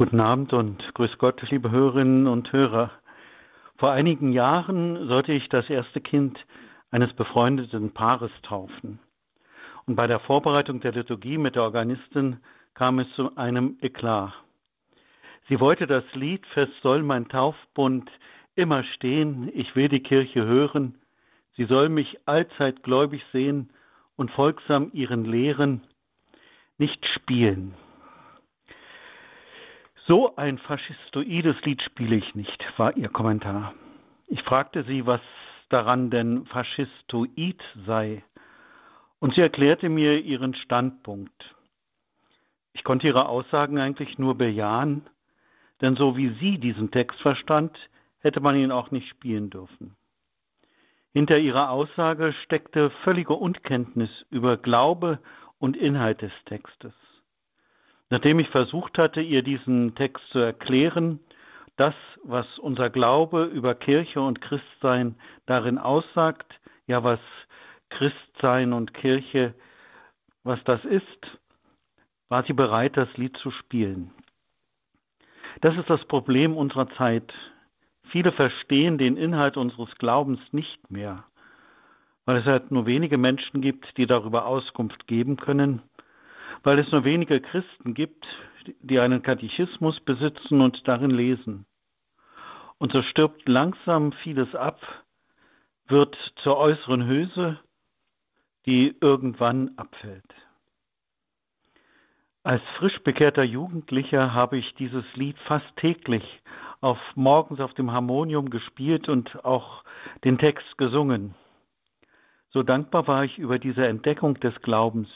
Guten Abend und grüß Gott, liebe Hörerinnen und Hörer. Vor einigen Jahren sollte ich das erste Kind eines befreundeten Paares taufen. Und bei der Vorbereitung der Liturgie mit der Organistin kam es zu einem Eklat. Sie wollte das Lied Fest soll mein Taufbund immer stehen, ich will die Kirche hören, sie soll mich allzeit gläubig sehen und folgsam ihren Lehren nicht spielen. So ein faschistoides Lied spiele ich nicht, war ihr Kommentar. Ich fragte sie, was daran denn faschistoid sei, und sie erklärte mir ihren Standpunkt. Ich konnte ihre Aussagen eigentlich nur bejahen, denn so wie sie diesen Text verstand, hätte man ihn auch nicht spielen dürfen. Hinter ihrer Aussage steckte völlige Unkenntnis über Glaube und Inhalt des Textes. Nachdem ich versucht hatte, ihr diesen Text zu erklären, das, was unser Glaube über Kirche und Christsein darin aussagt, ja, was Christsein und Kirche, was das ist, war sie bereit, das Lied zu spielen. Das ist das Problem unserer Zeit. Viele verstehen den Inhalt unseres Glaubens nicht mehr, weil es halt nur wenige Menschen gibt, die darüber Auskunft geben können weil es nur wenige Christen gibt, die einen Katechismus besitzen und darin lesen. Und so stirbt langsam vieles ab, wird zur äußeren Hülse, die irgendwann abfällt. Als frisch bekehrter Jugendlicher habe ich dieses Lied fast täglich auf morgens auf dem Harmonium gespielt und auch den Text gesungen. So dankbar war ich über diese Entdeckung des Glaubens,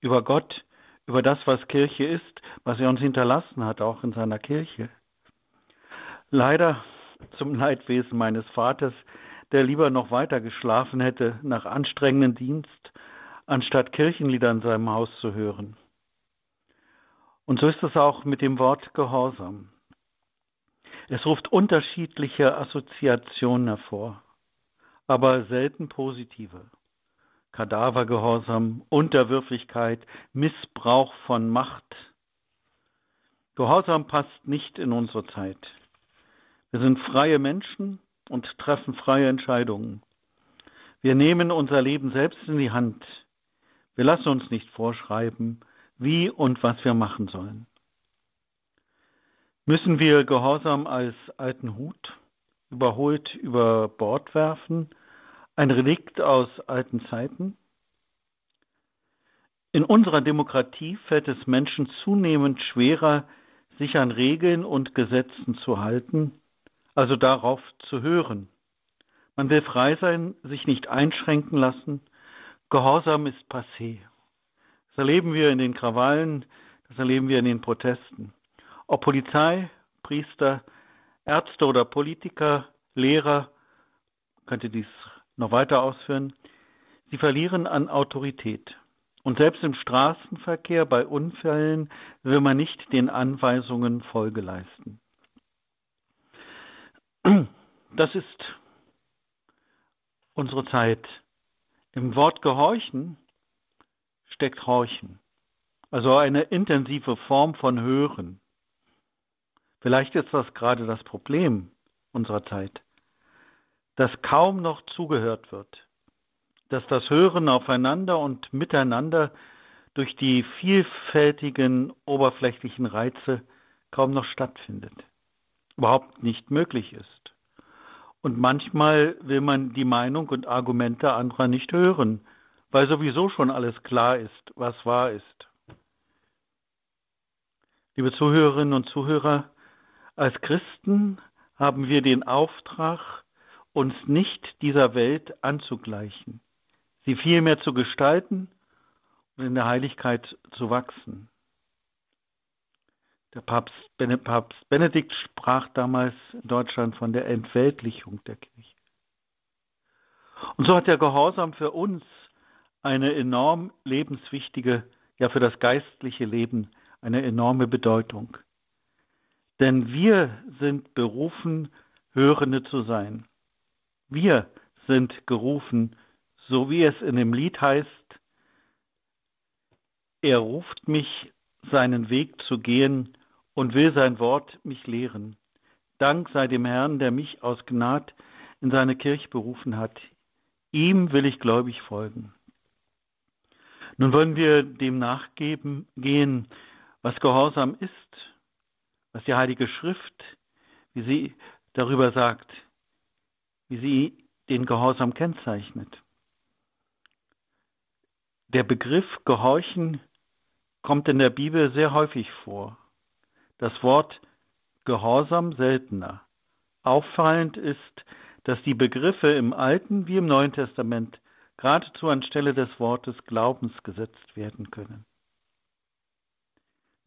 über Gott, über das, was Kirche ist, was er uns hinterlassen hat, auch in seiner Kirche. Leider zum Leidwesen meines Vaters, der lieber noch weiter geschlafen hätte nach anstrengendem Dienst, anstatt Kirchenlieder in seinem Haus zu hören. Und so ist es auch mit dem Wort Gehorsam. Es ruft unterschiedliche Assoziationen hervor, aber selten positive. Kadavergehorsam, Unterwürfigkeit, Missbrauch von Macht. Gehorsam passt nicht in unsere Zeit. Wir sind freie Menschen und treffen freie Entscheidungen. Wir nehmen unser Leben selbst in die Hand. Wir lassen uns nicht vorschreiben, wie und was wir machen sollen. Müssen wir Gehorsam als alten Hut überholt über Bord werfen ein Relikt aus alten Zeiten? In unserer Demokratie fällt es Menschen zunehmend schwerer, sich an Regeln und Gesetzen zu halten, also darauf zu hören. Man will frei sein, sich nicht einschränken lassen. Gehorsam ist passé. Das erleben wir in den Krawallen, das erleben wir in den Protesten. Ob Polizei, Priester, Ärzte oder Politiker, Lehrer, könnte dies noch weiter ausführen, sie verlieren an Autorität. Und selbst im Straßenverkehr bei Unfällen will man nicht den Anweisungen Folge leisten. Das ist unsere Zeit. Im Wort gehorchen steckt horchen, also eine intensive Form von Hören. Vielleicht ist das gerade das Problem unserer Zeit dass kaum noch zugehört wird, dass das Hören aufeinander und miteinander durch die vielfältigen oberflächlichen Reize kaum noch stattfindet, überhaupt nicht möglich ist. Und manchmal will man die Meinung und Argumente anderer nicht hören, weil sowieso schon alles klar ist, was wahr ist. Liebe Zuhörerinnen und Zuhörer, als Christen haben wir den Auftrag, uns nicht dieser Welt anzugleichen, sie vielmehr zu gestalten und in der Heiligkeit zu wachsen. Der Papst, Benedikt sprach damals in Deutschland von der Entweltlichung der Kirche. Und so hat der Gehorsam für uns eine enorm lebenswichtige, ja für das geistliche Leben eine enorme Bedeutung. Denn wir sind berufen, Hörende zu sein. Wir sind gerufen, so wie es in dem Lied heißt, er ruft mich, seinen Weg zu gehen und will sein Wort mich lehren. Dank sei dem Herrn, der mich aus Gnad in seine Kirche berufen hat. Ihm will ich gläubig folgen. Nun wollen wir dem nachgeben gehen, was Gehorsam ist, was die Heilige Schrift, wie sie darüber sagt, wie sie den Gehorsam kennzeichnet. Der Begriff Gehorchen kommt in der Bibel sehr häufig vor. Das Wort Gehorsam seltener. Auffallend ist, dass die Begriffe im Alten wie im Neuen Testament geradezu anstelle des Wortes Glaubens gesetzt werden können.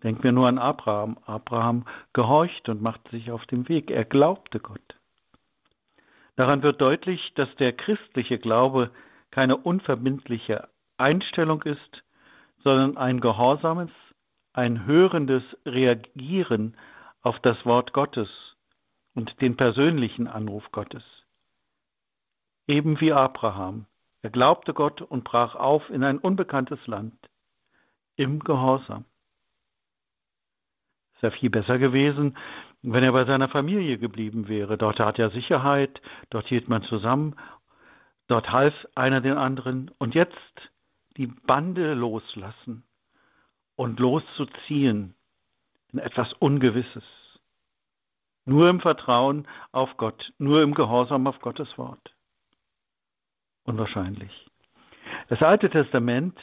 Denken wir nur an Abraham. Abraham gehorcht und machte sich auf den Weg. Er glaubte Gott. Daran wird deutlich, dass der christliche Glaube keine unverbindliche Einstellung ist, sondern ein gehorsames, ein hörendes Reagieren auf das Wort Gottes und den persönlichen Anruf Gottes. Eben wie Abraham. Er glaubte Gott und brach auf in ein unbekanntes Land im Gehorsam. Es wäre viel besser gewesen, wenn er bei seiner Familie geblieben wäre. Dort hat er Sicherheit, dort hielt man zusammen, dort half einer den anderen. Und jetzt die Bande loslassen und loszuziehen in etwas Ungewisses. Nur im Vertrauen auf Gott, nur im Gehorsam auf Gottes Wort. Unwahrscheinlich. Das Alte Testament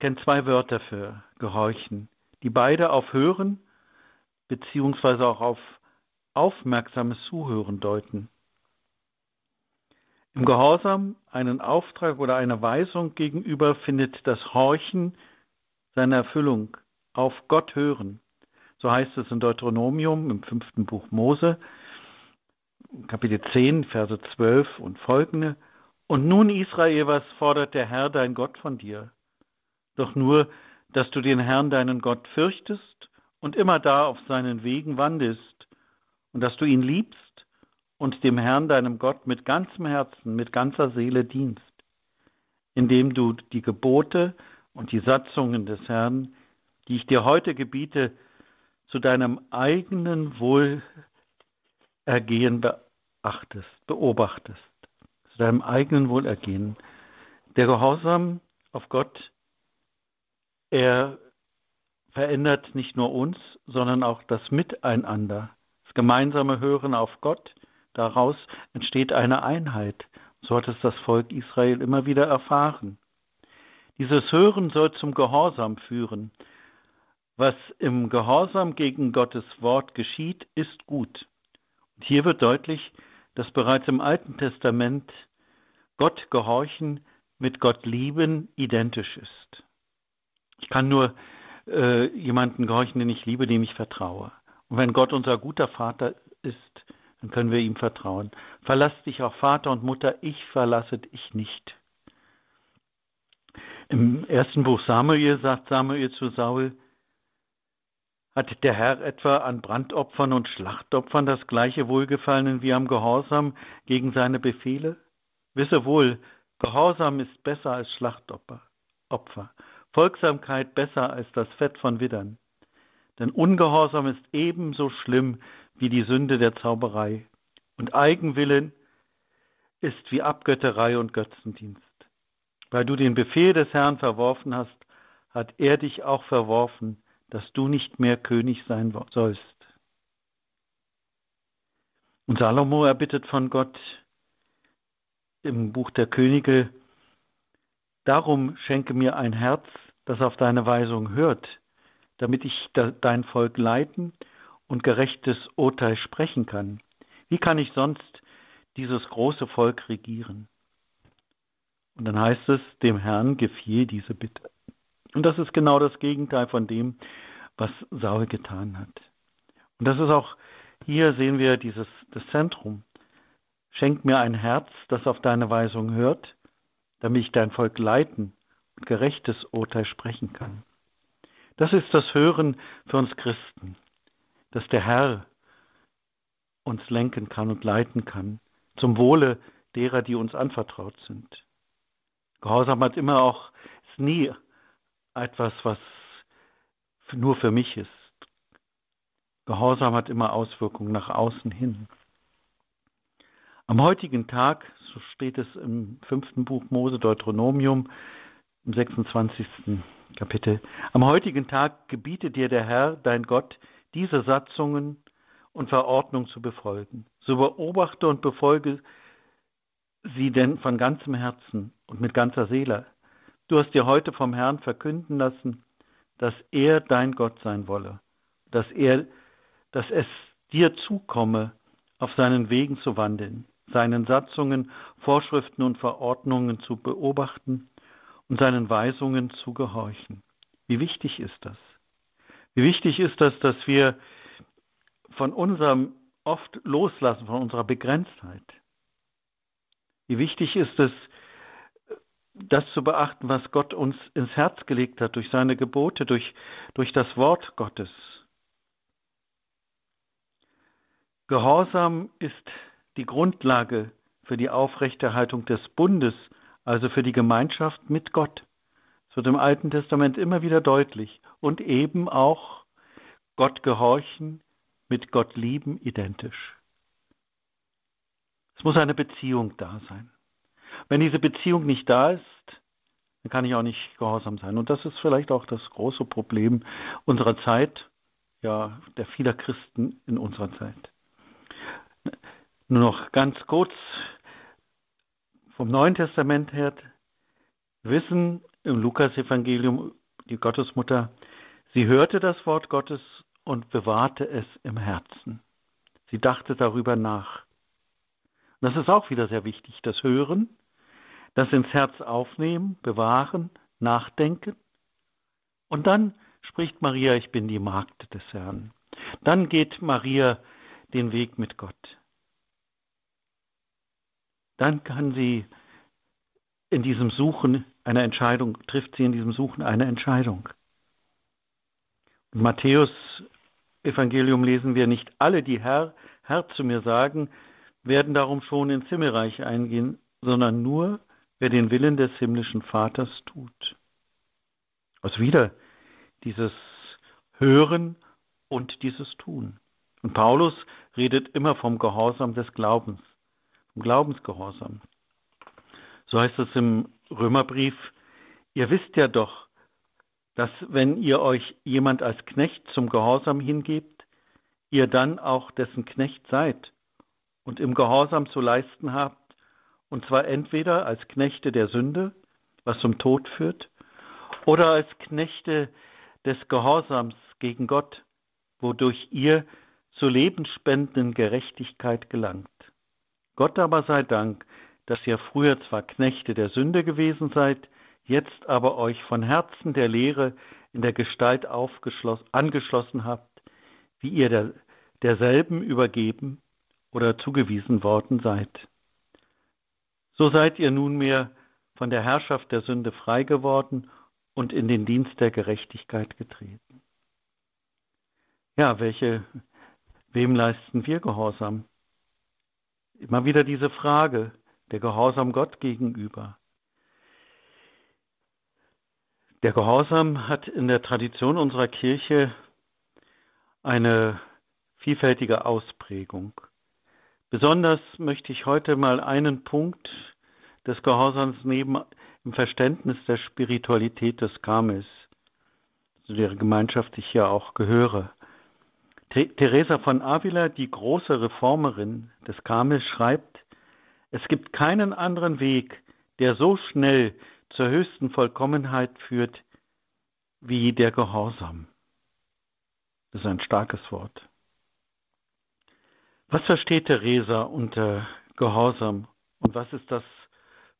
kennt zwei Wörter für Gehorchen, die beide auf Hören beziehungsweise auch auf aufmerksames Zuhören deuten. Im Gehorsam einen Auftrag oder eine Weisung gegenüber findet das Horchen seine Erfüllung, auf Gott hören. So heißt es in Deuteronomium im fünften Buch Mose, Kapitel 10, Verse 12 und folgende. Und nun, Israel, was fordert der Herr, dein Gott, von dir? Doch nur, dass du den Herrn, deinen Gott, fürchtest und immer da auf seinen Wegen wandest und dass du ihn liebst und dem Herrn, deinem Gott, mit ganzem Herzen, mit ganzer Seele dienst, indem du die Gebote und die Satzungen des Herrn, die ich dir heute gebiete, zu deinem eigenen Wohlergehen beachtest, beobachtest, zu deinem eigenen Wohlergehen. Der Gehorsam auf Gott, er verändert nicht nur uns, sondern auch das Miteinander, das gemeinsame Hören auf Gott. Daraus entsteht eine Einheit. So hat es das Volk Israel immer wieder erfahren. Dieses Hören soll zum Gehorsam führen. Was im Gehorsam gegen Gottes Wort geschieht, ist gut. Und hier wird deutlich, dass bereits im Alten Testament Gott gehorchen mit Gott lieben identisch ist. Ich kann nur äh, jemanden gehorchen, den ich liebe, dem ich vertraue. Und wenn Gott unser guter Vater ist, dann können wir ihm vertrauen. Verlass dich auch Vater und Mutter, ich verlasse dich nicht. Im ersten Buch Samuel sagt Samuel zu Saul, hat der Herr etwa an Brandopfern und Schlachtopfern das gleiche Wohlgefallen wie am Gehorsam gegen seine Befehle? Wisse wohl, Gehorsam ist besser als Schlachtopfer. Opfer. Folgsamkeit besser als das Fett von Widdern. Denn Ungehorsam ist ebenso schlimm wie die Sünde der Zauberei. Und Eigenwillen ist wie Abgötterei und Götzendienst. Weil du den Befehl des Herrn verworfen hast, hat er dich auch verworfen, dass du nicht mehr König sein sollst. Und Salomo erbittet von Gott im Buch der Könige, Darum schenke mir ein Herz, das auf deine Weisung hört, damit ich dein Volk leiten und gerechtes Urteil sprechen kann. Wie kann ich sonst dieses große Volk regieren? Und dann heißt es, dem Herrn gefiel diese Bitte. Und das ist genau das Gegenteil von dem, was Saul getan hat. Und das ist auch, hier sehen wir dieses, das Zentrum. Schenk mir ein Herz, das auf deine Weisung hört, damit ich dein Volk leiten und gerechtes Urteil sprechen kann. Das ist das Hören für uns Christen, dass der Herr uns lenken kann und leiten kann, zum Wohle derer, die uns anvertraut sind. Gehorsam hat immer auch, ist nie etwas, was nur für mich ist. Gehorsam hat immer Auswirkungen nach außen hin. Am heutigen Tag, so steht es im fünften Buch Mose Deuteronomium, im 26. Kapitel, am heutigen Tag gebietet dir der Herr, dein Gott, diese Satzungen und Verordnungen zu befolgen. So beobachte und befolge sie denn von ganzem Herzen und mit ganzer Seele. Du hast dir heute vom Herrn verkünden lassen, dass er dein Gott sein wolle, dass er, dass es dir zukomme, auf seinen Wegen zu wandeln, seinen Satzungen, Vorschriften und Verordnungen zu beobachten und seinen Weisungen zu gehorchen. Wie wichtig ist das? Wie wichtig ist das, dass wir von unserem oft loslassen, von unserer Begrenztheit. Wie wichtig ist es, das zu beachten, was Gott uns ins Herz gelegt hat, durch seine Gebote, durch, durch das Wort Gottes. Gehorsam ist die Grundlage für die Aufrechterhaltung des Bundes, also für die Gemeinschaft mit Gott. Es wird im Alten Testament immer wieder deutlich. Und eben auch Gott gehorchen, mit Gott lieben identisch. Es muss eine Beziehung da sein. Wenn diese Beziehung nicht da ist, dann kann ich auch nicht gehorsam sein. Und das ist vielleicht auch das große Problem unserer Zeit, ja, der vieler Christen in unserer Zeit. Nur noch ganz kurz vom Neuen Testament her wissen im Lukas-Evangelium die Gottesmutter, sie hörte das Wort Gottes und bewahrte es im Herzen. Sie dachte darüber nach. Das ist auch wieder sehr wichtig, das Hören, das ins Herz aufnehmen, bewahren, nachdenken. Und dann spricht Maria, ich bin die Magd des Herrn. Dann geht Maria den Weg mit Gott. Dann kann sie in diesem Suchen eine Entscheidung, trifft sie in diesem Suchen eine Entscheidung. In Matthäus Evangelium lesen wir, nicht alle, die Herr, Herr zu mir sagen, werden darum schon ins Himmelreich eingehen, sondern nur, wer den Willen des himmlischen Vaters tut. Also wieder dieses Hören und dieses Tun. Und Paulus redet immer vom Gehorsam des Glaubens, vom Glaubensgehorsam. So heißt es im Römerbrief, ihr wisst ja doch, dass wenn ihr euch jemand als Knecht zum Gehorsam hingebt, ihr dann auch dessen Knecht seid und im Gehorsam zu leisten habt, und zwar entweder als Knechte der Sünde, was zum Tod führt, oder als Knechte des Gehorsams gegen Gott, wodurch ihr zur lebensspendenden Gerechtigkeit gelangt. Gott aber sei Dank, dass ihr früher zwar Knechte der Sünde gewesen seid, jetzt aber euch von Herzen der Lehre in der Gestalt angeschlossen habt, wie ihr der, derselben übergeben oder zugewiesen worden seid. So seid ihr nunmehr von der Herrschaft der Sünde frei geworden und in den Dienst der Gerechtigkeit getreten. Ja, welche, wem leisten wir Gehorsam? Immer wieder diese Frage, der Gehorsam Gott gegenüber. Der Gehorsam hat in der Tradition unserer Kirche eine vielfältige Ausprägung. Besonders möchte ich heute mal einen Punkt des Gehorsams nehmen im Verständnis der Spiritualität des Karmels, zu der Gemeinschaft ich ja auch gehöre. Teresa von Avila, die große Reformerin des Karmels, schreibt, es gibt keinen anderen Weg, der so schnell zur höchsten Vollkommenheit führt wie der Gehorsam. Das ist ein starkes Wort. Was versteht Theresa unter Gehorsam und was ist das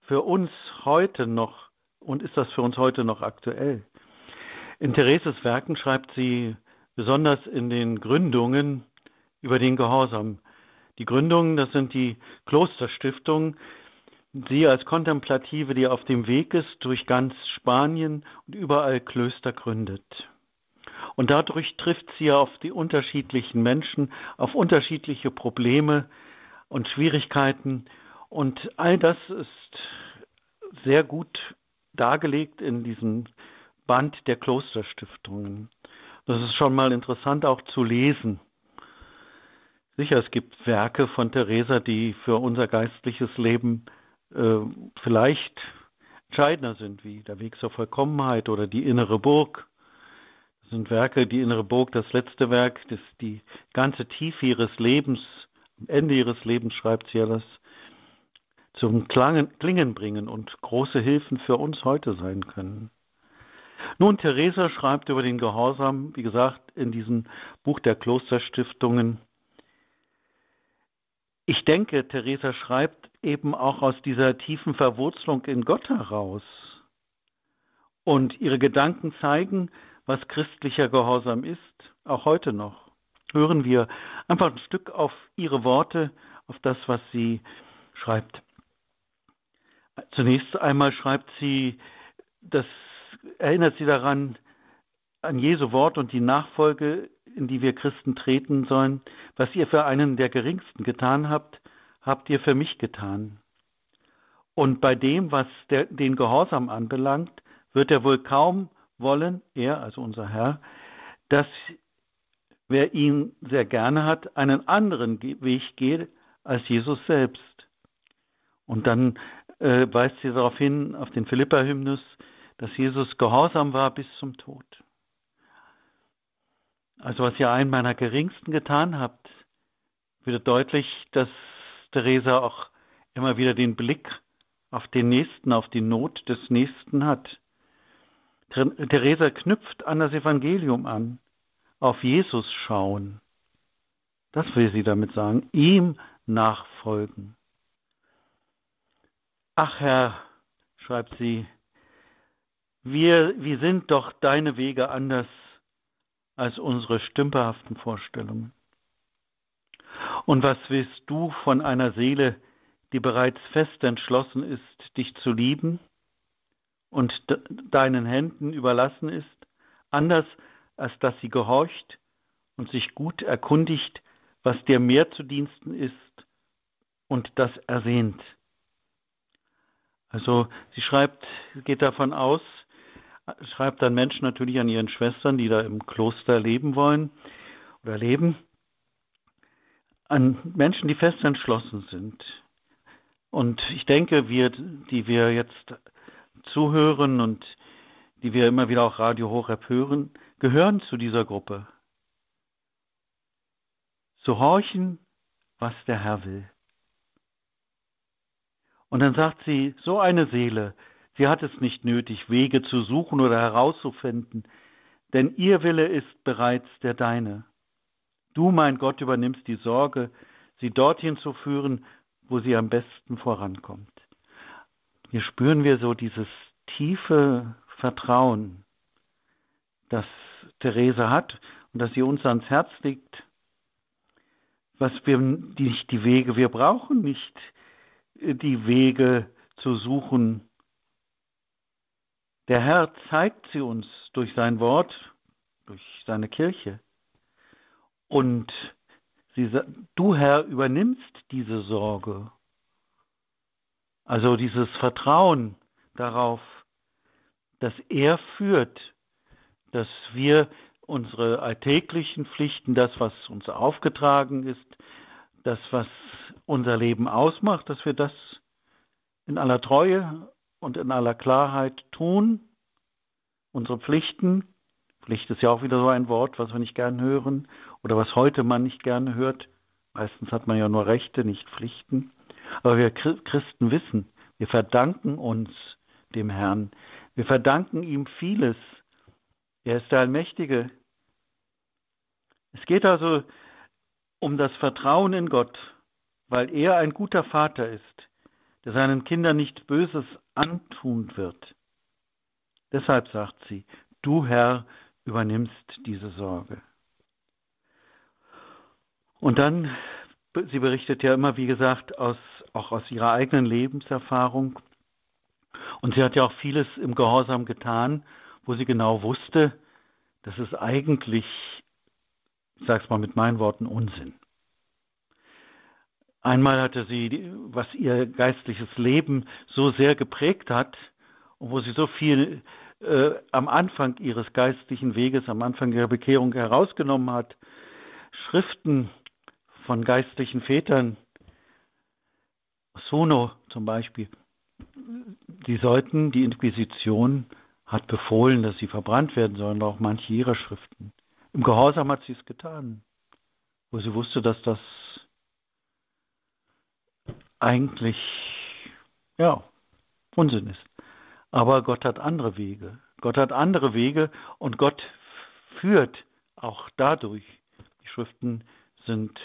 für uns heute noch und ist das für uns heute noch aktuell? In Thereses Werken schreibt sie besonders in den Gründungen über den Gehorsam. Die Gründungen, das sind die Klosterstiftungen, Sie als Kontemplative, die auf dem Weg ist durch ganz Spanien und überall Klöster gründet. Und dadurch trifft sie auf die unterschiedlichen Menschen, auf unterschiedliche Probleme und Schwierigkeiten. Und all das ist sehr gut dargelegt in diesem Band der Klosterstiftungen. Das ist schon mal interessant auch zu lesen. Sicher, es gibt Werke von Theresa, die für unser geistliches Leben äh, vielleicht entscheidender sind, wie der Weg zur Vollkommenheit oder die innere Burg. Das sind Werke, die innere Burg, das letzte Werk, das die ganze Tiefe ihres Lebens, am Ende ihres Lebens schreibt sie ja das, zum Klangen, Klingen bringen und große Hilfen für uns heute sein können. Nun, Theresa schreibt über den Gehorsam, wie gesagt, in diesem Buch der Klosterstiftungen. Ich denke, Theresa schreibt eben auch aus dieser tiefen Verwurzelung in Gott heraus. Und ihre Gedanken zeigen, was christlicher Gehorsam ist, auch heute noch. Hören wir einfach ein Stück auf ihre Worte, auf das, was sie schreibt. Zunächst einmal schreibt sie, das erinnert sie daran, an Jesu Wort und die Nachfolge, in die wir Christen treten sollen. Was ihr für einen der geringsten getan habt, habt ihr für mich getan. Und bei dem, was der, den Gehorsam anbelangt, wird er wohl kaum wollen, er, also unser Herr, dass wer ihn sehr gerne hat, einen anderen Weg geht als Jesus selbst. Und dann äh, weist sie darauf hin, auf den Philippa-Hymnus, dass Jesus gehorsam war bis zum Tod. Also was ihr einen meiner geringsten getan habt, wird deutlich, dass Theresa auch immer wieder den Blick auf den Nächsten, auf die Not des Nächsten hat. Theresa knüpft an das Evangelium an, auf Jesus schauen. Das will sie damit sagen, ihm nachfolgen. Ach Herr, schreibt sie, wir, wir sind doch deine Wege anders als unsere stümperhaften Vorstellungen. Und was willst du von einer Seele, die bereits fest entschlossen ist, dich zu lieben und de deinen Händen überlassen ist, anders als dass sie gehorcht und sich gut erkundigt, was dir mehr zu Diensten ist und das ersehnt. Also sie schreibt, geht davon aus, schreibt dann Menschen natürlich an ihren Schwestern, die da im Kloster leben wollen oder leben, an Menschen, die fest entschlossen sind. Und ich denke, wir, die wir jetzt zuhören und die wir immer wieder auch Radio Horeb hören, gehören zu dieser Gruppe. Zu horchen, was der Herr will. Und dann sagt sie, so eine Seele, sie hat es nicht nötig, Wege zu suchen oder herauszufinden, denn ihr Wille ist bereits der deine. Du, mein Gott, übernimmst die Sorge, sie dorthin zu führen, wo sie am besten vorankommt. Hier spüren wir so dieses tiefe Vertrauen, das Therese hat und das sie uns ans Herz legt, was wir nicht die Wege, wir brauchen nicht die Wege zu suchen. Der Herr zeigt sie uns durch sein Wort, durch seine Kirche. Und sie, du Herr übernimmst diese Sorge. Also dieses Vertrauen darauf, dass er führt, dass wir unsere alltäglichen Pflichten, das, was uns aufgetragen ist, das, was unser Leben ausmacht, dass wir das in aller Treue und in aller Klarheit tun, unsere Pflichten, Pflicht ist ja auch wieder so ein Wort, was wir nicht gern hören oder was heute man nicht gerne hört. Meistens hat man ja nur Rechte, nicht Pflichten. Aber wir Christen wissen, wir verdanken uns dem Herrn. Wir verdanken ihm vieles. Er ist der Allmächtige. Es geht also um das Vertrauen in Gott, weil er ein guter Vater ist, der seinen Kindern nichts Böses antun wird. Deshalb sagt sie, du Herr übernimmst diese Sorge. Und dann, sie berichtet ja immer, wie gesagt, aus, auch aus ihrer eigenen Lebenserfahrung. Und sie hat ja auch vieles im Gehorsam getan, wo sie genau wusste, dass es eigentlich ich sage es mal mit meinen Worten, Unsinn. Einmal hatte sie, was ihr geistliches Leben so sehr geprägt hat und wo sie so viel äh, am Anfang ihres geistlichen Weges, am Anfang ihrer Bekehrung herausgenommen hat, Schriften von geistlichen Vätern, Sono zum Beispiel, die sollten, die Inquisition hat befohlen, dass sie verbrannt werden sollen, auch manche ihrer Schriften. Im Gehorsam hat sie es getan, wo sie wusste, dass das eigentlich ja, Unsinn ist. Aber Gott hat andere Wege. Gott hat andere Wege und Gott führt auch dadurch. Die Schriften sind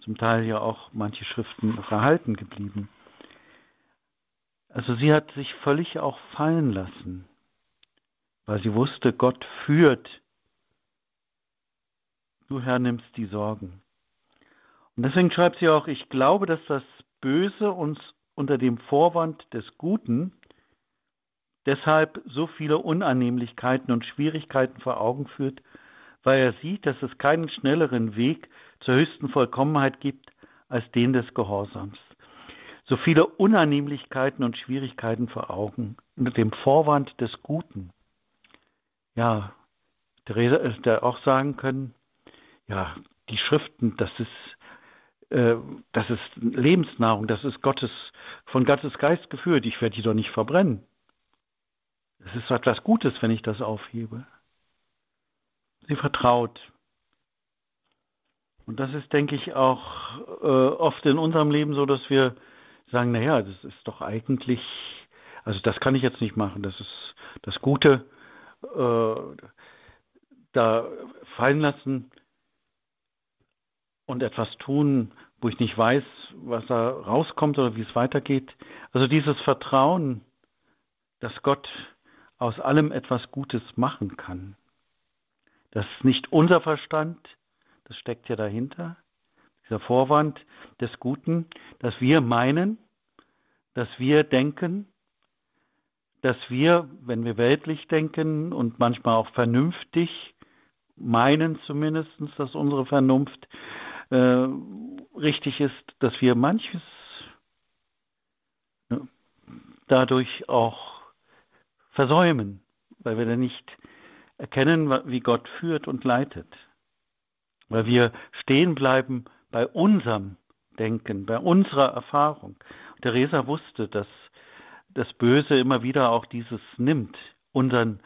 zum Teil ja auch manche Schriften verhalten geblieben. Also sie hat sich völlig auch fallen lassen, weil sie wusste, Gott führt. Du Herr nimmst die Sorgen. Und deswegen schreibt sie auch, ich glaube, dass das Böse uns unter dem Vorwand des Guten deshalb so viele Unannehmlichkeiten und Schwierigkeiten vor Augen führt, weil er sieht, dass es keinen schnelleren Weg zur höchsten Vollkommenheit gibt als den des Gehorsams. So viele Unannehmlichkeiten und Schwierigkeiten vor Augen unter dem Vorwand des Guten. Ja, der auch sagen können, ja, die Schriften, das ist, äh, das ist Lebensnahrung, das ist Gottes, von Gottes Geist geführt, ich werde die doch nicht verbrennen. Es ist etwas Gutes, wenn ich das aufhebe. Sie vertraut. Und das ist, denke ich, auch äh, oft in unserem Leben so, dass wir sagen, naja, das ist doch eigentlich, also das kann ich jetzt nicht machen, das ist das Gute, äh, da fallen lassen und etwas tun, wo ich nicht weiß, was da rauskommt oder wie es weitergeht. Also dieses Vertrauen, dass Gott aus allem etwas Gutes machen kann. Das ist nicht unser Verstand, das steckt ja dahinter, dieser Vorwand des Guten, dass wir meinen, dass wir denken, dass wir, wenn wir weltlich denken und manchmal auch vernünftig, meinen zumindest, dass unsere Vernunft äh, richtig ist, dass wir manches ne, dadurch auch versäumen, weil wir dann nicht erkennen, wie Gott führt und leitet. Weil wir stehen bleiben bei unserem Denken, bei unserer Erfahrung. Theresa wusste, dass das Böse immer wieder auch dieses nimmt, unseren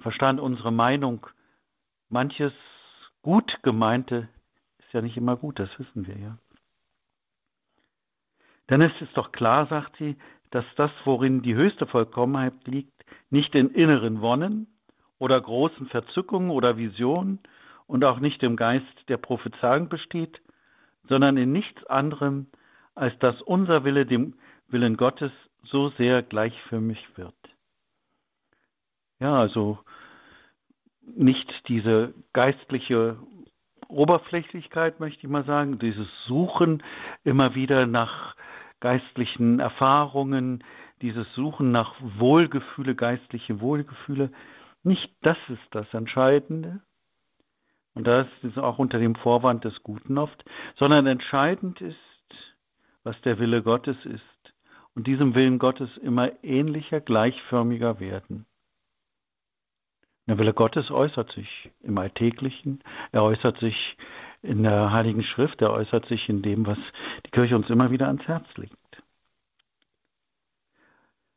Verstand, unsere Meinung. Manches gut gemeinte ja nicht immer gut, das wissen wir ja. Denn es ist doch klar, sagt sie, dass das, worin die höchste Vollkommenheit liegt, nicht in inneren Wonnen oder großen Verzückungen oder Visionen und auch nicht im Geist der Prophezeiung besteht, sondern in nichts anderem, als dass unser Wille dem Willen Gottes so sehr gleichförmig wird. Ja, also nicht diese geistliche Oberflächlichkeit, möchte ich mal sagen, dieses Suchen immer wieder nach geistlichen Erfahrungen, dieses Suchen nach Wohlgefühle, geistliche Wohlgefühle, nicht das ist das Entscheidende. Und das ist auch unter dem Vorwand des Guten oft, sondern entscheidend ist, was der Wille Gottes ist. Und diesem Willen Gottes immer ähnlicher, gleichförmiger werden. Der Wille Gottes äußert sich im Alltäglichen, er äußert sich in der Heiligen Schrift, er äußert sich in dem, was die Kirche uns immer wieder ans Herz legt.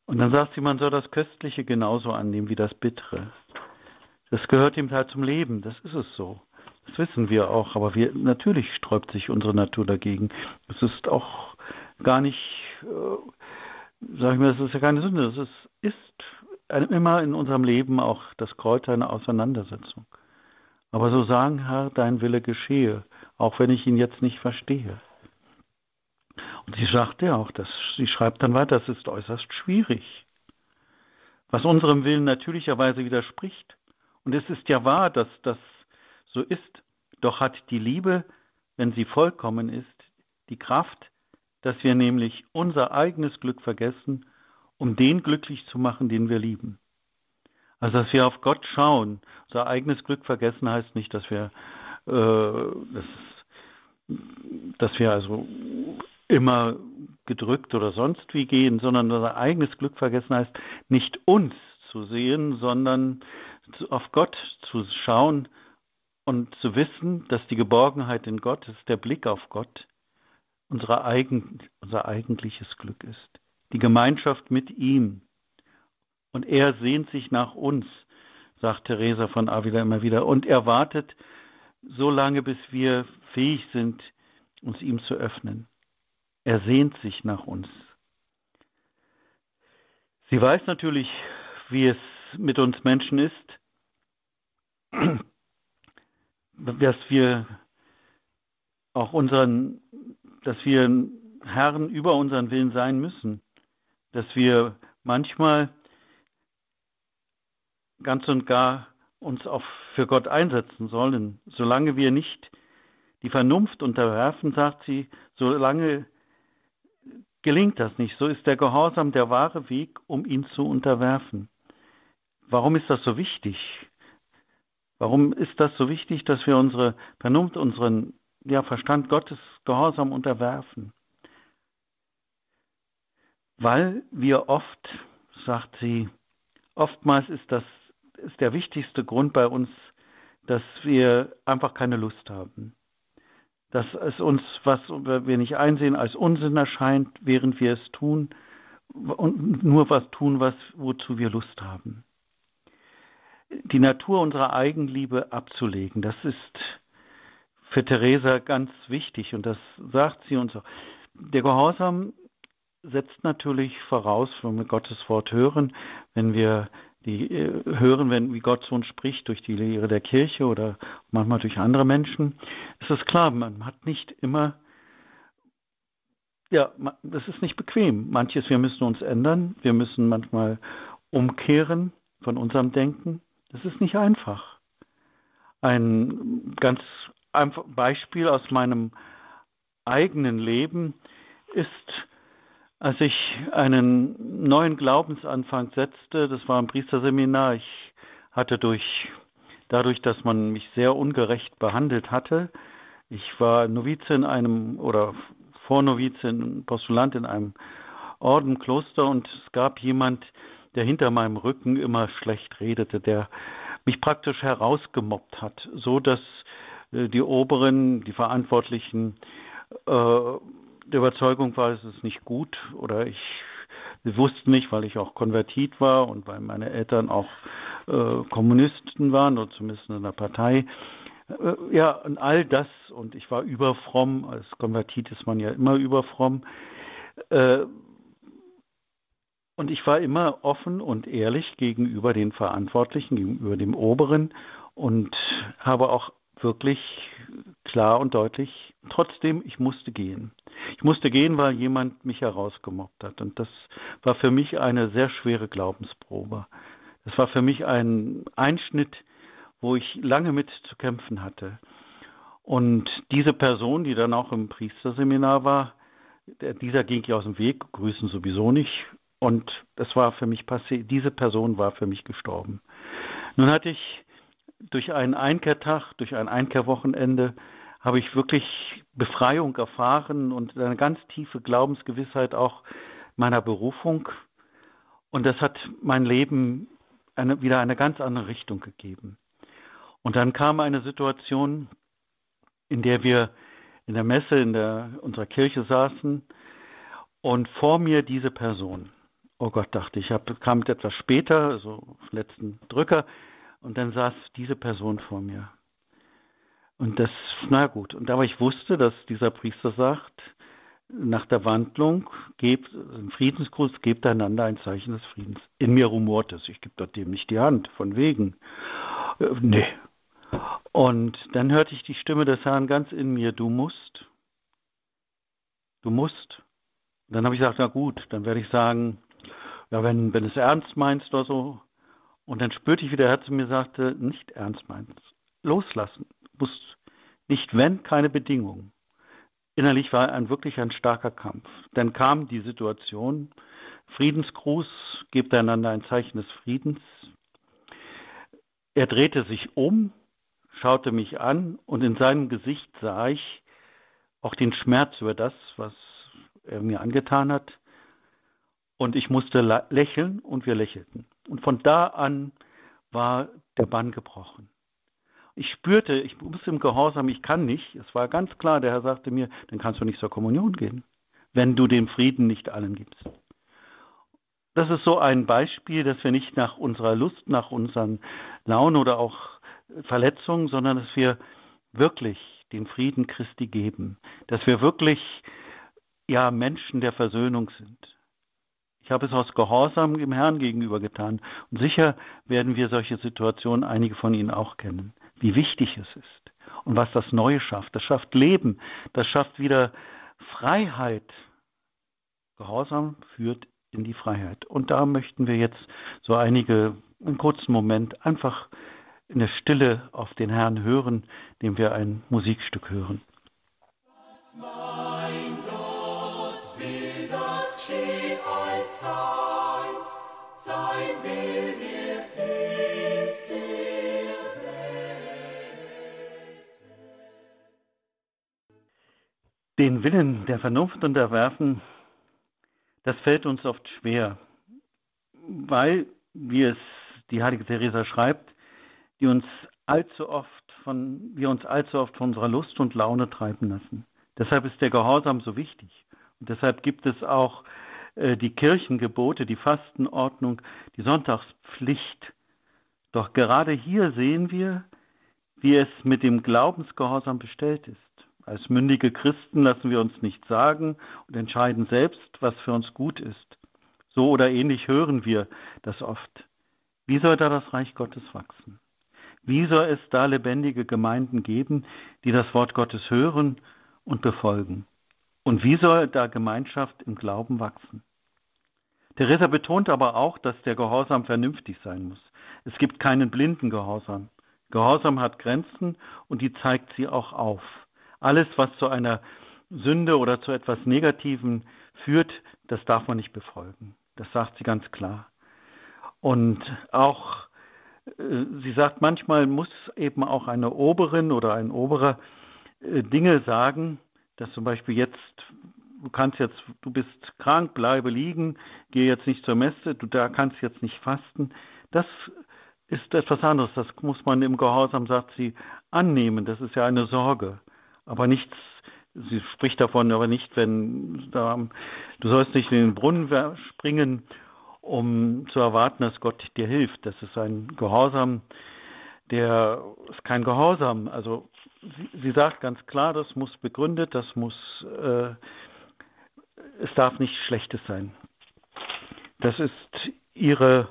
Und dann sagt sie, man soll das Köstliche genauso annehmen wie das Bittere. Das gehört ihm halt zum Leben, das ist es so. Das wissen wir auch, aber wir, natürlich sträubt sich unsere Natur dagegen. Es ist auch gar nicht, äh, sagen wir, es ist ja keine Sünde, es ist, ist immer in unserem Leben auch das Kreuz einer Auseinandersetzung. Aber so sagen, Herr, dein Wille geschehe, auch wenn ich ihn jetzt nicht verstehe. Und sie sagt ja auch, dass, sie schreibt dann weiter, das ist äußerst schwierig. Was unserem Willen natürlicherweise widerspricht. Und es ist ja wahr, dass das so ist. Doch hat die Liebe, wenn sie vollkommen ist, die Kraft, dass wir nämlich unser eigenes Glück vergessen, um den glücklich zu machen, den wir lieben. Also dass wir auf Gott schauen. Unser eigenes Glück vergessen heißt nicht, dass wir, äh, das, dass wir also immer gedrückt oder sonst wie gehen, sondern unser eigenes Glück vergessen heißt, nicht uns zu sehen, sondern auf Gott zu schauen und zu wissen, dass die Geborgenheit in Gott ist, der Blick auf Gott, unser, eigen, unser eigentliches Glück ist. Die Gemeinschaft mit ihm. Und er sehnt sich nach uns, sagt Theresa von Avila immer wieder. Und er wartet so lange, bis wir fähig sind, uns ihm zu öffnen. Er sehnt sich nach uns. Sie weiß natürlich, wie es mit uns Menschen ist, dass wir auch unseren, dass wir Herren über unseren Willen sein müssen, dass wir manchmal ganz und gar uns auch für Gott einsetzen sollen. Solange wir nicht die Vernunft unterwerfen, sagt sie, solange gelingt das nicht. So ist der Gehorsam der wahre Weg, um ihn zu unterwerfen. Warum ist das so wichtig? Warum ist das so wichtig, dass wir unsere Vernunft, unseren ja, Verstand Gottes Gehorsam unterwerfen? Weil wir oft, sagt sie, oftmals ist das ist der wichtigste Grund bei uns, dass wir einfach keine Lust haben dass es uns, was wir nicht einsehen, als Unsinn erscheint, während wir es tun und nur was tun, was, wozu wir Lust haben. Die Natur unserer Eigenliebe abzulegen, das ist für Theresa ganz wichtig und das sagt sie uns auch. Der Gehorsam setzt natürlich voraus, wenn wir Gottes Wort hören, wenn wir die äh, hören, wenn, wie Gott zu uns spricht, durch die Lehre der Kirche oder manchmal durch andere Menschen, ist es klar, man hat nicht immer, ja, das ist nicht bequem. Manches, wir müssen uns ändern, wir müssen manchmal umkehren von unserem Denken. Das ist nicht einfach. Ein ganz einfach Beispiel aus meinem eigenen Leben ist, als ich einen neuen Glaubensanfang setzte, das war ein Priesterseminar, ich hatte durch, dadurch, dass man mich sehr ungerecht behandelt hatte, ich war Novize in einem, oder Vornovize, Postulant in einem Ordenkloster und es gab jemand, der hinter meinem Rücken immer schlecht redete, der mich praktisch herausgemobbt hat, so dass äh, die Oberen, die Verantwortlichen äh, der Überzeugung war, es ist nicht gut oder ich wusste nicht, weil ich auch konvertit war und weil meine Eltern auch äh, Kommunisten waren oder zumindest in der Partei. Äh, ja, und all das und ich war überfromm, als Konvertit ist man ja immer überfromm. Äh, und ich war immer offen und ehrlich gegenüber den Verantwortlichen, gegenüber dem Oberen und habe auch wirklich klar und deutlich, trotzdem, ich musste gehen. Ich musste gehen, weil jemand mich herausgemobbt hat. Und das war für mich eine sehr schwere Glaubensprobe. Das war für mich ein Einschnitt, wo ich lange mit zu kämpfen hatte. Und diese Person, die dann auch im Priesterseminar war, dieser ging ja aus dem Weg, grüßen sowieso nicht. Und das war für mich passiert, diese Person war für mich gestorben. Nun hatte ich durch einen Einkehrtag, durch ein Einkehrwochenende habe ich wirklich Befreiung erfahren und eine ganz tiefe Glaubensgewissheit auch meiner Berufung. Und das hat mein Leben eine, wieder eine ganz andere Richtung gegeben. Und dann kam eine Situation, in der wir in der Messe in der, unserer Kirche saßen und vor mir diese Person. Oh Gott, dachte ich, hab, kam etwas später, also letzten Drücker, und dann saß diese Person vor mir. Und das, na gut. Und aber ich wusste, dass dieser Priester sagt, nach der Wandlung, gebt einen Friedensgruß, gebt einander ein Zeichen des Friedens. In mir rumort es, ich gebe dort dem nicht die Hand, von wegen. Äh, nee. Und dann hörte ich die Stimme des Herrn ganz in mir, du musst. Du musst. Und dann habe ich gesagt, na gut, dann werde ich sagen, ja, wenn, wenn es ernst meinst oder so. Und dann spürte ich, wie der Herr zu mir sagte, nicht ernst meinst. Loslassen muss nicht wenn, keine Bedingungen. Innerlich war ein wirklich ein starker Kampf. Dann kam die Situation, Friedensgruß, gebt einander ein Zeichen des Friedens. Er drehte sich um, schaute mich an und in seinem Gesicht sah ich auch den Schmerz über das, was er mir angetan hat. Und ich musste lächeln und wir lächelten. Und von da an war der Bann gebrochen. Ich spürte, ich muss im Gehorsam, ich kann nicht. Es war ganz klar, der Herr sagte mir, dann kannst du nicht zur Kommunion gehen, wenn du den Frieden nicht allen gibst. Das ist so ein Beispiel, dass wir nicht nach unserer Lust, nach unseren Launen oder auch Verletzungen, sondern dass wir wirklich den Frieden Christi geben, dass wir wirklich ja Menschen der Versöhnung sind. Ich habe es aus Gehorsam dem Herrn gegenüber getan. Und sicher werden wir solche Situationen, einige von Ihnen auch kennen, wie wichtig es ist und was das Neue schafft. Das schafft Leben, das schafft wieder Freiheit. Gehorsam führt in die Freiheit. Und da möchten wir jetzt so einige, einen kurzen Moment einfach in der Stille auf den Herrn hören, indem wir ein Musikstück hören. Zeit, sein Will dir ist der Beste. Den Willen der Vernunft unterwerfen, das fällt uns oft schwer, weil, wie es die heilige Theresa schreibt, die uns allzu oft von, wir uns allzu oft von unserer Lust und Laune treiben lassen. Deshalb ist der Gehorsam so wichtig. Und deshalb gibt es auch die Kirchengebote, die Fastenordnung, die Sonntagspflicht. Doch gerade hier sehen wir, wie es mit dem Glaubensgehorsam bestellt ist. Als mündige Christen lassen wir uns nicht sagen und entscheiden selbst, was für uns gut ist. So oder ähnlich hören wir das oft. Wie soll da das Reich Gottes wachsen? Wie soll es da lebendige Gemeinden geben, die das Wort Gottes hören und befolgen? Und wie soll da Gemeinschaft im Glauben wachsen? Theresa betont aber auch, dass der Gehorsam vernünftig sein muss. Es gibt keinen blinden Gehorsam. Gehorsam hat Grenzen und die zeigt sie auch auf. Alles, was zu einer Sünde oder zu etwas Negativem führt, das darf man nicht befolgen. Das sagt sie ganz klar. Und auch, äh, sie sagt, manchmal muss eben auch eine Oberin oder ein Oberer äh, Dinge sagen, dass zum Beispiel jetzt du kannst jetzt, du bist krank, bleibe liegen, geh jetzt nicht zur Messe, du da kannst jetzt nicht fasten. Das ist etwas anderes. Das muss man im Gehorsam, sagt sie, annehmen. Das ist ja eine Sorge. Aber nichts, sie spricht davon, aber nicht, wenn da, du sollst nicht in den Brunnen springen, um zu erwarten, dass Gott dir hilft. Das ist ein Gehorsam, der ist kein Gehorsam. Also sie, sie sagt ganz klar, das muss begründet, das muss äh, es darf nichts Schlechtes sein. Das ist ihre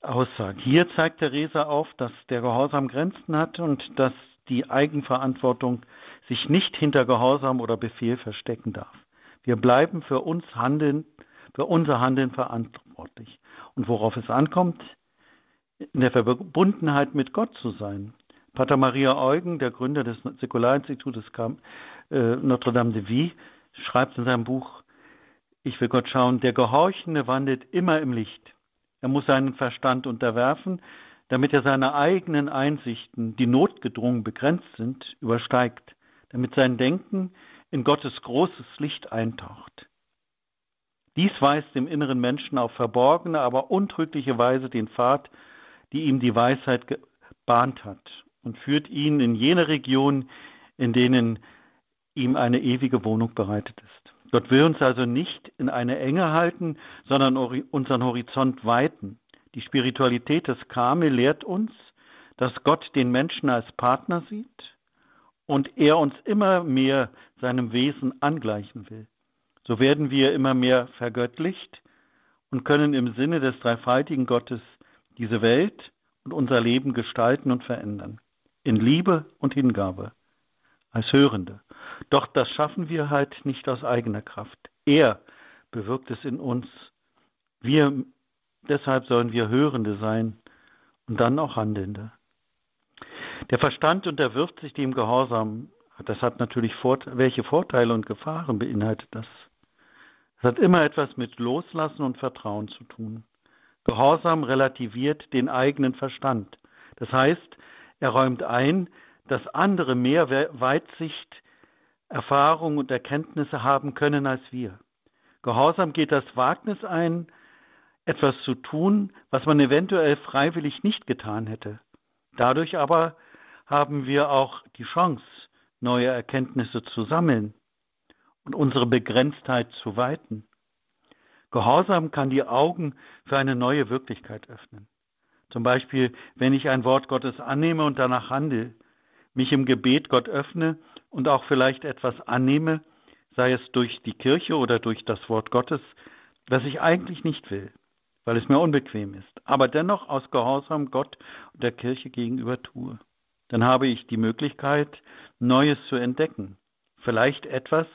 Aussage. Hier zeigt Theresa auf, dass der Gehorsam Grenzen hat und dass die Eigenverantwortung sich nicht hinter Gehorsam oder Befehl verstecken darf. Wir bleiben für uns Handeln, für unser Handeln verantwortlich. Und worauf es ankommt, in der Verbundenheit mit Gott zu sein. Pater Maria Eugen, der Gründer des Säkularinstitutes, kam, äh, Notre-Dame de Vie, schreibt in seinem Buch, ich will Gott schauen, der Gehorchende wandelt immer im Licht. Er muss seinen Verstand unterwerfen, damit er seine eigenen Einsichten, die notgedrungen begrenzt sind, übersteigt, damit sein Denken in Gottes großes Licht eintaucht. Dies weist dem inneren Menschen auf verborgene, aber untrügliche Weise den Pfad, die ihm die Weisheit gebahnt hat und führt ihn in jene Region, in denen ihm eine ewige Wohnung bereitet ist. Gott will uns also nicht in eine Enge halten, sondern unseren Horizont weiten. Die Spiritualität des Kame lehrt uns, dass Gott den Menschen als Partner sieht und er uns immer mehr seinem Wesen angleichen will. So werden wir immer mehr vergöttlicht und können im Sinne des dreifaltigen Gottes diese Welt und unser Leben gestalten und verändern. In Liebe und Hingabe als Hörende. Doch das schaffen wir halt nicht aus eigener Kraft. Er bewirkt es in uns. Wir, deshalb sollen wir Hörende sein und dann auch Handelnde. Der Verstand unterwirft sich dem Gehorsam. Das hat natürlich Vort welche Vorteile und Gefahren beinhaltet das. Es hat immer etwas mit Loslassen und Vertrauen zu tun. Gehorsam relativiert den eigenen Verstand. Das heißt, er räumt ein, dass andere mehr Weitsicht, Erfahrung und Erkenntnisse haben können als wir. Gehorsam geht das Wagnis ein, etwas zu tun, was man eventuell freiwillig nicht getan hätte. Dadurch aber haben wir auch die Chance, neue Erkenntnisse zu sammeln und unsere Begrenztheit zu weiten. Gehorsam kann die Augen für eine neue Wirklichkeit öffnen. Zum Beispiel, wenn ich ein Wort Gottes annehme und danach handle, mich im Gebet Gott öffne und auch vielleicht etwas annehme, sei es durch die Kirche oder durch das Wort Gottes, das ich eigentlich nicht will, weil es mir unbequem ist, aber dennoch aus Gehorsam Gott und der Kirche gegenüber tue. Dann habe ich die Möglichkeit, Neues zu entdecken. Vielleicht etwas,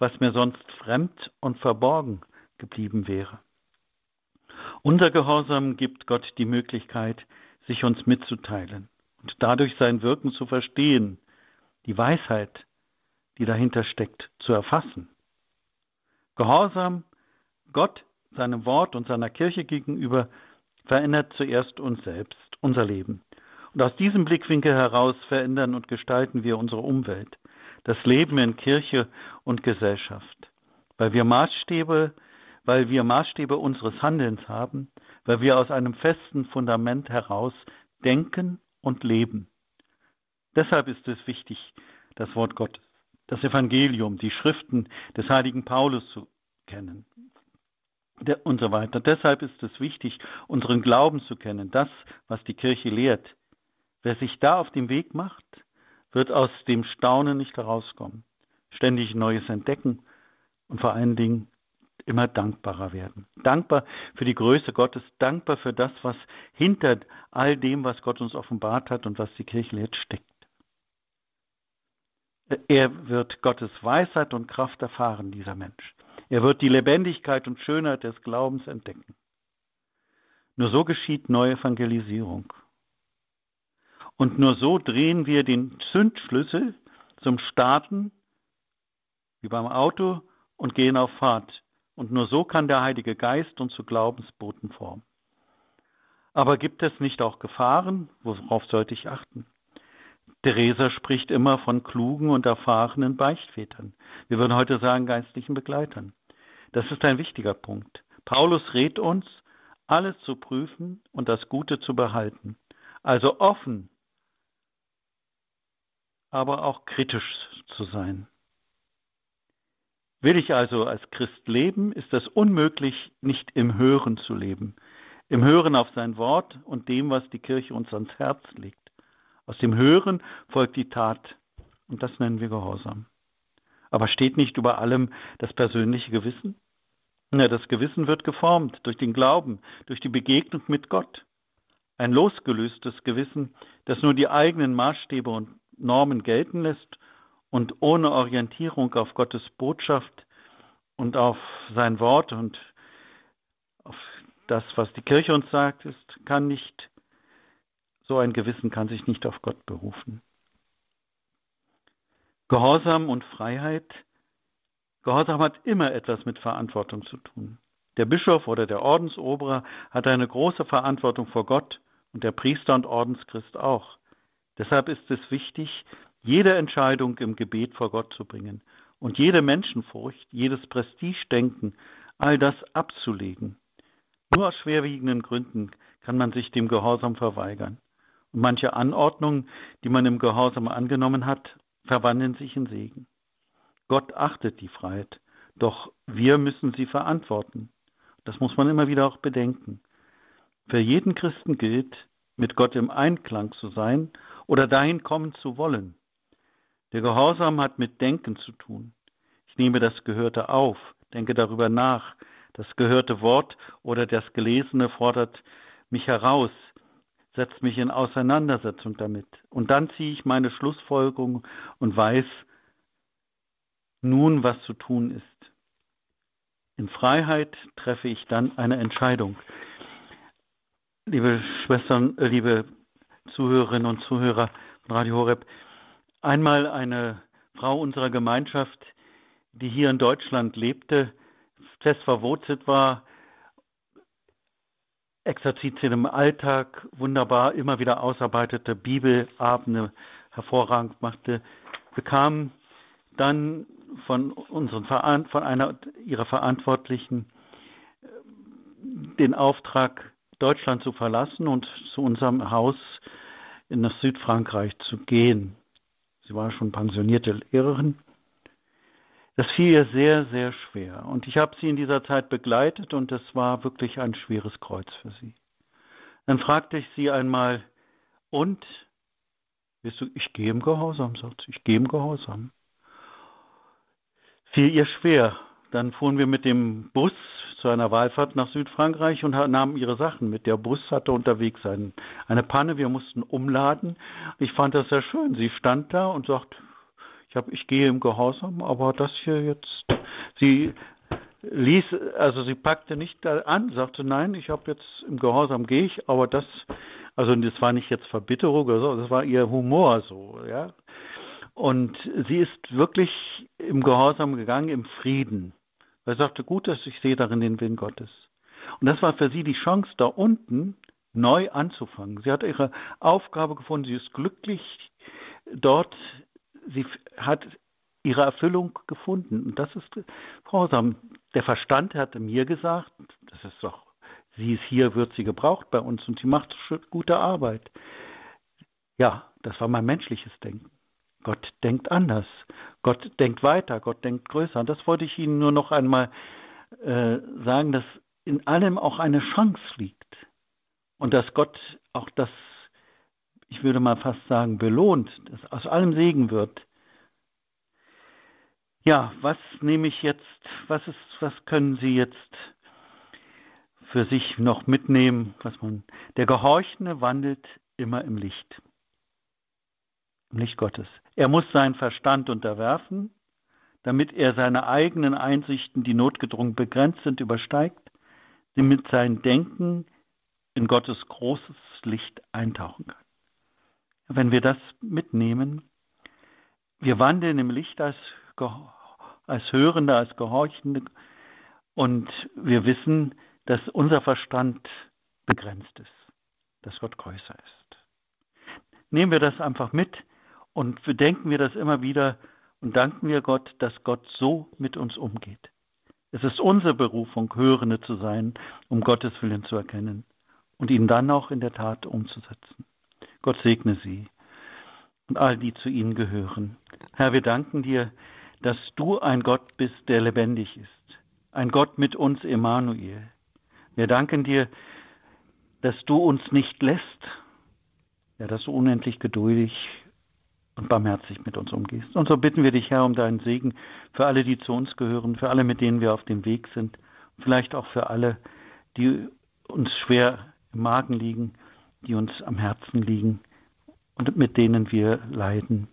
was mir sonst fremd und verborgen geblieben wäre. Unser Gehorsam gibt Gott die Möglichkeit, sich uns mitzuteilen und dadurch sein Wirken zu verstehen, die Weisheit, die dahinter steckt, zu erfassen. Gehorsam Gott, seinem Wort und seiner Kirche gegenüber verändert zuerst uns selbst, unser Leben. Und aus diesem Blickwinkel heraus verändern und gestalten wir unsere Umwelt, das Leben in Kirche und Gesellschaft, weil wir Maßstäbe weil wir Maßstäbe unseres Handelns haben, weil wir aus einem festen Fundament heraus denken und leben. Deshalb ist es wichtig, das Wort Gottes, das Evangelium, die Schriften des heiligen Paulus zu kennen und so weiter. Deshalb ist es wichtig, unseren Glauben zu kennen, das, was die Kirche lehrt. Wer sich da auf den Weg macht, wird aus dem Staunen nicht herauskommen, ständig Neues entdecken und vor allen Dingen immer dankbarer werden. Dankbar für die Größe Gottes, dankbar für das, was hinter all dem, was Gott uns offenbart hat und was die Kirche lehrt, steckt. Er wird Gottes Weisheit und Kraft erfahren, dieser Mensch. Er wird die Lebendigkeit und Schönheit des Glaubens entdecken. Nur so geschieht neue Evangelisierung. Und nur so drehen wir den Zündschlüssel zum Starten, wie beim Auto, und gehen auf Fahrt. Und nur so kann der Heilige Geist uns zu Glaubensboten formen. Aber gibt es nicht auch Gefahren? Worauf sollte ich achten? Theresa spricht immer von klugen und erfahrenen Beichtvätern. Wir würden heute sagen geistlichen Begleitern. Das ist ein wichtiger Punkt. Paulus rät uns, alles zu prüfen und das Gute zu behalten. Also offen, aber auch kritisch zu sein. Will ich also als Christ leben, ist es unmöglich, nicht im Hören zu leben. Im Hören auf sein Wort und dem, was die Kirche uns ans Herz legt. Aus dem Hören folgt die Tat. Und das nennen wir Gehorsam. Aber steht nicht über allem das persönliche Gewissen? Ja, das Gewissen wird geformt durch den Glauben, durch die Begegnung mit Gott. Ein losgelöstes Gewissen, das nur die eigenen Maßstäbe und Normen gelten lässt und ohne Orientierung auf Gottes Botschaft und auf sein Wort und auf das, was die Kirche uns sagt, ist, kann nicht, so ein Gewissen kann sich nicht auf Gott berufen. Gehorsam und Freiheit. Gehorsam hat immer etwas mit Verantwortung zu tun. Der Bischof oder der Ordensoberer hat eine große Verantwortung vor Gott und der Priester und Ordenschrist auch. Deshalb ist es wichtig, jede Entscheidung im Gebet vor Gott zu bringen und jede Menschenfurcht, jedes Prestigedenken, all das abzulegen. Nur aus schwerwiegenden Gründen kann man sich dem Gehorsam verweigern. Und manche Anordnungen, die man im Gehorsam angenommen hat, verwandeln sich in Segen. Gott achtet die Freiheit, doch wir müssen sie verantworten. Das muss man immer wieder auch bedenken. Für jeden Christen gilt, mit Gott im Einklang zu sein oder dahin kommen zu wollen. Der Gehorsam hat mit Denken zu tun. Ich nehme das Gehörte auf, denke darüber nach. Das gehörte Wort oder das Gelesene fordert mich heraus, setzt mich in Auseinandersetzung damit. Und dann ziehe ich meine Schlussfolgerung und weiß nun, was zu tun ist. In Freiheit treffe ich dann eine Entscheidung. Liebe Schwestern, äh, liebe Zuhörerinnen und Zuhörer von Radio Horeb, Einmal eine Frau unserer Gemeinschaft, die hier in Deutschland lebte, fest verwurzelt war, Exerzitien im Alltag wunderbar immer wieder ausarbeitete, Bibelabende hervorragend machte, bekam dann von unseren von einer ihrer Verantwortlichen äh, den Auftrag, Deutschland zu verlassen und zu unserem Haus nach Südfrankreich zu gehen. Sie war schon pensionierte Lehrerin. Das fiel ihr sehr, sehr schwer. Und ich habe sie in dieser Zeit begleitet und es war wirklich ein schweres Kreuz für sie. Dann fragte ich sie einmal, und? Weißt du, ich gehe im Gehorsam, sagt sie, ich gehe im Gehorsam. Fiel ihr schwer. Dann fuhren wir mit dem Bus zu einer Wahlfahrt nach Südfrankreich und nahmen ihre Sachen mit. Der Bus hatte unterwegs einen, eine Panne, wir mussten umladen. Ich fand das sehr schön. Sie stand da und sagt, ich, hab, ich gehe im Gehorsam, aber das hier jetzt, sie ließ, also sie packte nicht an, sagte, nein, ich habe jetzt im Gehorsam gehe ich, aber das, also das war nicht jetzt Verbitterung oder so, das war ihr Humor so, ja. Und sie ist wirklich im Gehorsam gegangen, im Frieden. Er sagte, gut, dass ich sehe darin den Willen Gottes. Und das war für sie die Chance, da unten neu anzufangen. Sie hat ihre Aufgabe gefunden, sie ist glücklich dort, sie hat ihre Erfüllung gefunden. Und das ist grausam. Der Verstand hatte mir gesagt, das ist doch, sie ist hier, wird sie gebraucht bei uns und sie macht gute Arbeit. Ja, das war mein menschliches Denken. Gott denkt anders. Gott denkt weiter. Gott denkt größer. Und das wollte ich Ihnen nur noch einmal äh, sagen, dass in allem auch eine Chance liegt. Und dass Gott auch das, ich würde mal fast sagen, belohnt, dass aus allem Segen wird. Ja, was nehme ich jetzt, was ist, was können Sie jetzt für sich noch mitnehmen, was man, der Gehorchende wandelt immer im Licht im Licht Gottes. Er muss seinen Verstand unterwerfen, damit er seine eigenen Einsichten, die notgedrungen begrenzt sind, übersteigt, damit sein Denken in Gottes großes Licht eintauchen kann. Wenn wir das mitnehmen, wir wandeln im Licht als, als Hörende, als Gehorchende und wir wissen, dass unser Verstand begrenzt ist, dass Gott größer ist. Nehmen wir das einfach mit und bedenken wir das immer wieder und danken wir Gott, dass Gott so mit uns umgeht. Es ist unsere Berufung, Hörende zu sein, um Gottes Willen zu erkennen und ihn dann auch in der Tat umzusetzen. Gott segne Sie und all die zu Ihnen gehören. Herr, wir danken dir, dass du ein Gott bist, der lebendig ist. Ein Gott mit uns, Emanuel. Wir danken dir, dass du uns nicht lässt, ja, dass du unendlich geduldig und barmherzig mit uns umgehst. Und so bitten wir dich, Herr, um deinen Segen für alle, die zu uns gehören, für alle, mit denen wir auf dem Weg sind, vielleicht auch für alle, die uns schwer im Magen liegen, die uns am Herzen liegen und mit denen wir leiden.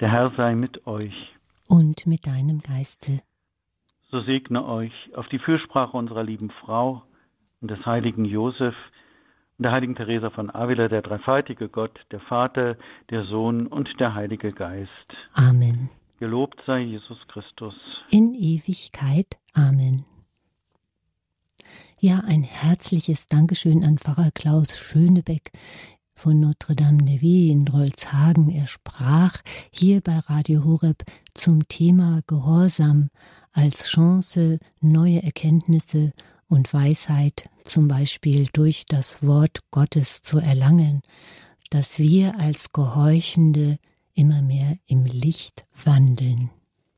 Der Herr sei mit euch. Und mit deinem Geiste. So segne euch auf die Fürsprache unserer lieben Frau und des heiligen Josef, der heiligen Teresa von Avila, der dreifaltige Gott, der Vater, der Sohn und der Heilige Geist. Amen. Gelobt sei Jesus Christus. In Ewigkeit. Amen. Ja, ein herzliches Dankeschön an Pfarrer Klaus Schönebeck von Notre-Dame-de-Vie in Rolzhagen. Er sprach hier bei Radio Horeb zum Thema Gehorsam als Chance, neue Erkenntnisse und Weisheit zum Beispiel durch das Wort Gottes zu erlangen, dass wir als Gehorchende immer mehr im Licht wandeln.